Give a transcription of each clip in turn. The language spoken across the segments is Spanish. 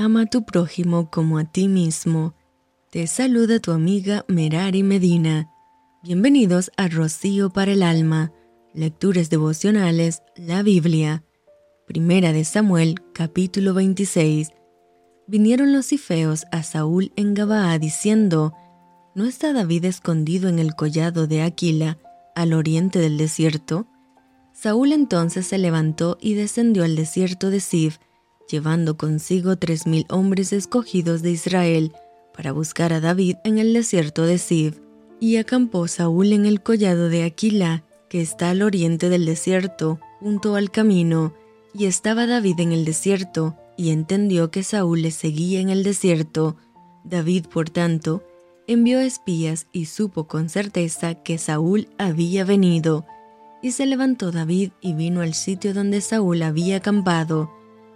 ama a tu prójimo como a ti mismo. Te saluda tu amiga Merari Medina. Bienvenidos a Rocío para el Alma, Lecturas Devocionales, la Biblia. Primera de Samuel, capítulo 26. Vinieron los cifeos a Saúl en Gabaa diciendo, ¿No está David escondido en el collado de Aquila, al oriente del desierto? Saúl entonces se levantó y descendió al desierto de Sif, llevando consigo tres mil hombres escogidos de Israel para buscar a David en el desierto de Sif. Y acampó Saúl en el collado de Aquila, que está al oriente del desierto, junto al camino, y estaba David en el desierto, y entendió que Saúl le seguía en el desierto. David, por tanto, envió espías y supo con certeza que Saúl había venido. Y se levantó David y vino al sitio donde Saúl había acampado,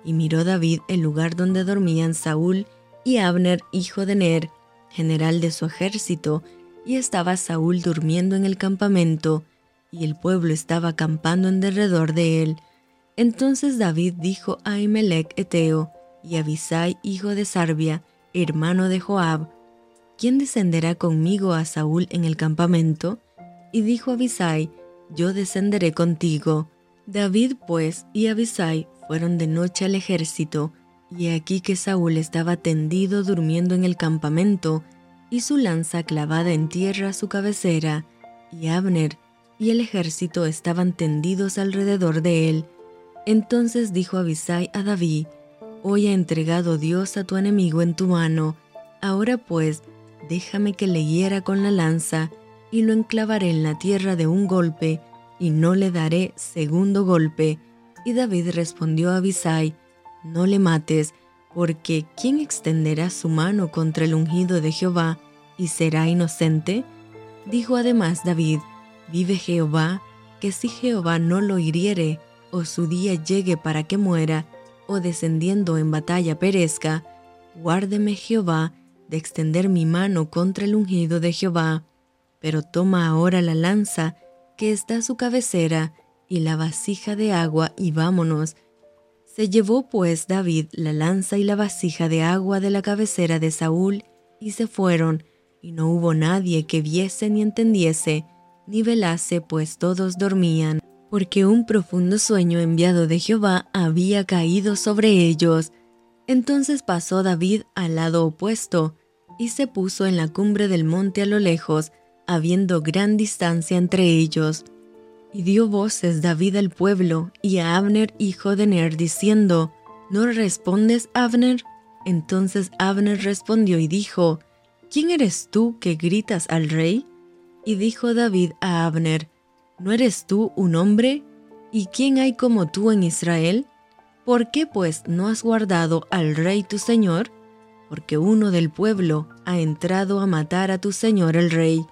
y miró David el lugar donde dormían Saúl y Abner, hijo de Ner, general de su ejército, y estaba Saúl durmiendo en el campamento, y el pueblo estaba acampando en derredor de él. Entonces David dijo a Ahimelech Eteo y a Abisai, hijo de Sarbia, hermano de Joab, ¿quién descenderá conmigo a Saúl en el campamento? Y dijo Abisai, yo descenderé contigo. David pues y Abisai fueron de noche al ejército, y aquí que Saúl estaba tendido durmiendo en el campamento, y su lanza clavada en tierra a su cabecera, y Abner y el ejército estaban tendidos alrededor de él. Entonces dijo Abisai a David, Hoy ha entregado Dios a tu enemigo en tu mano, ahora pues, déjame que le hiera con la lanza, y lo enclavaré en la tierra de un golpe, y no le daré segundo golpe. Y David respondió a Abisai, No le mates, porque ¿quién extenderá su mano contra el ungido de Jehová y será inocente? Dijo además David, Vive Jehová, que si Jehová no lo hiriere, o su día llegue para que muera, o descendiendo en batalla perezca, guárdeme Jehová de extender mi mano contra el ungido de Jehová. Pero toma ahora la lanza que está a su cabecera, y la vasija de agua, y vámonos. Se llevó pues David la lanza y la vasija de agua de la cabecera de Saúl, y se fueron, y no hubo nadie que viese ni entendiese, ni velase, pues todos dormían, porque un profundo sueño enviado de Jehová había caído sobre ellos. Entonces pasó David al lado opuesto, y se puso en la cumbre del monte a lo lejos, habiendo gran distancia entre ellos. Y dio voces David al pueblo y a Abner hijo de Ner, diciendo, ¿No respondes, Abner? Entonces Abner respondió y dijo, ¿Quién eres tú que gritas al rey? Y dijo David a Abner, ¿No eres tú un hombre? ¿Y quién hay como tú en Israel? ¿Por qué pues no has guardado al rey tu señor? Porque uno del pueblo ha entrado a matar a tu señor el rey.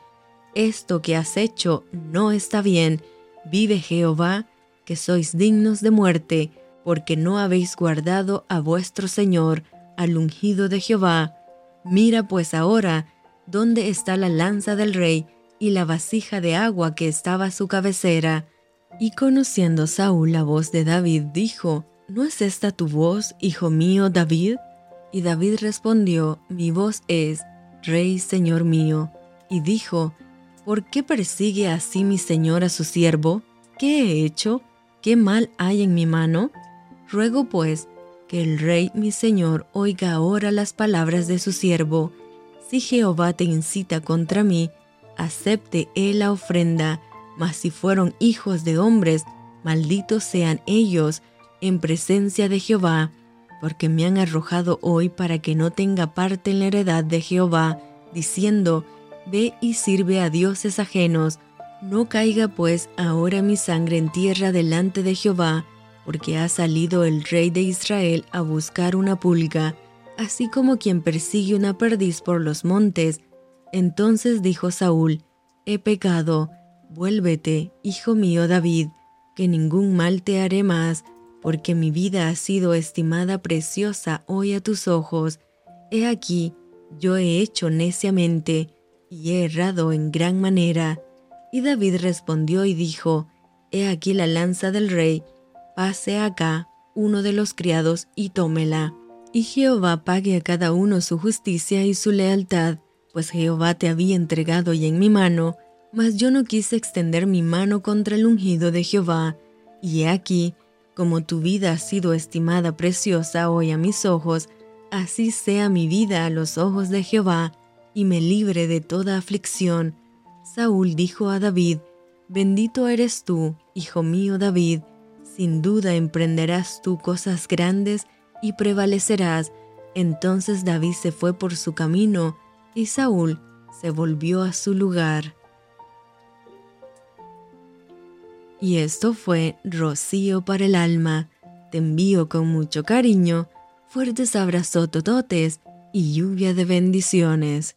Esto que has hecho no está bien. Vive Jehová, que sois dignos de muerte, porque no habéis guardado a vuestro Señor, al ungido de Jehová. Mira pues ahora, ¿dónde está la lanza del rey y la vasija de agua que estaba a su cabecera. Y conociendo Saúl la voz de David, dijo, ¿No es esta tu voz, hijo mío David? Y David respondió, Mi voz es, Rey, Señor mío. Y dijo, ¿Por qué persigue así mi señor a su siervo? ¿Qué he hecho? ¿Qué mal hay en mi mano? Ruego pues que el rey mi señor oiga ahora las palabras de su siervo. Si Jehová te incita contra mí, acepte él la ofrenda, mas si fueron hijos de hombres, malditos sean ellos en presencia de Jehová, porque me han arrojado hoy para que no tenga parte en la heredad de Jehová, diciendo, Ve y sirve a dioses ajenos, no caiga pues ahora mi sangre en tierra delante de Jehová, porque ha salido el rey de Israel a buscar una pulga, así como quien persigue una perdiz por los montes, entonces dijo Saúl, He pecado, vuélvete, hijo mío David, que ningún mal te haré más, porque mi vida ha sido estimada preciosa hoy a tus ojos. He aquí, yo he hecho neciamente, y he errado en gran manera. Y David respondió y dijo, He aquí la lanza del rey, pase acá uno de los criados y tómela. y Jehová pague a cada uno su justicia y su lealtad, pues Jehová te había entregado y en mi mano, mas yo no quise extender mi mano contra el ungido de Jehová. Y he aquí, como tu vida ha sido estimada preciosa hoy a mis ojos, así sea mi vida a los ojos de Jehová, y me libre de toda aflicción. Saúl dijo a David, Bendito eres tú, hijo mío David, sin duda emprenderás tú cosas grandes y prevalecerás. Entonces David se fue por su camino, y Saúl se volvió a su lugar. Y esto fue Rocío para el alma. Te envío con mucho cariño, fuertes abrazos tototes y lluvia de bendiciones.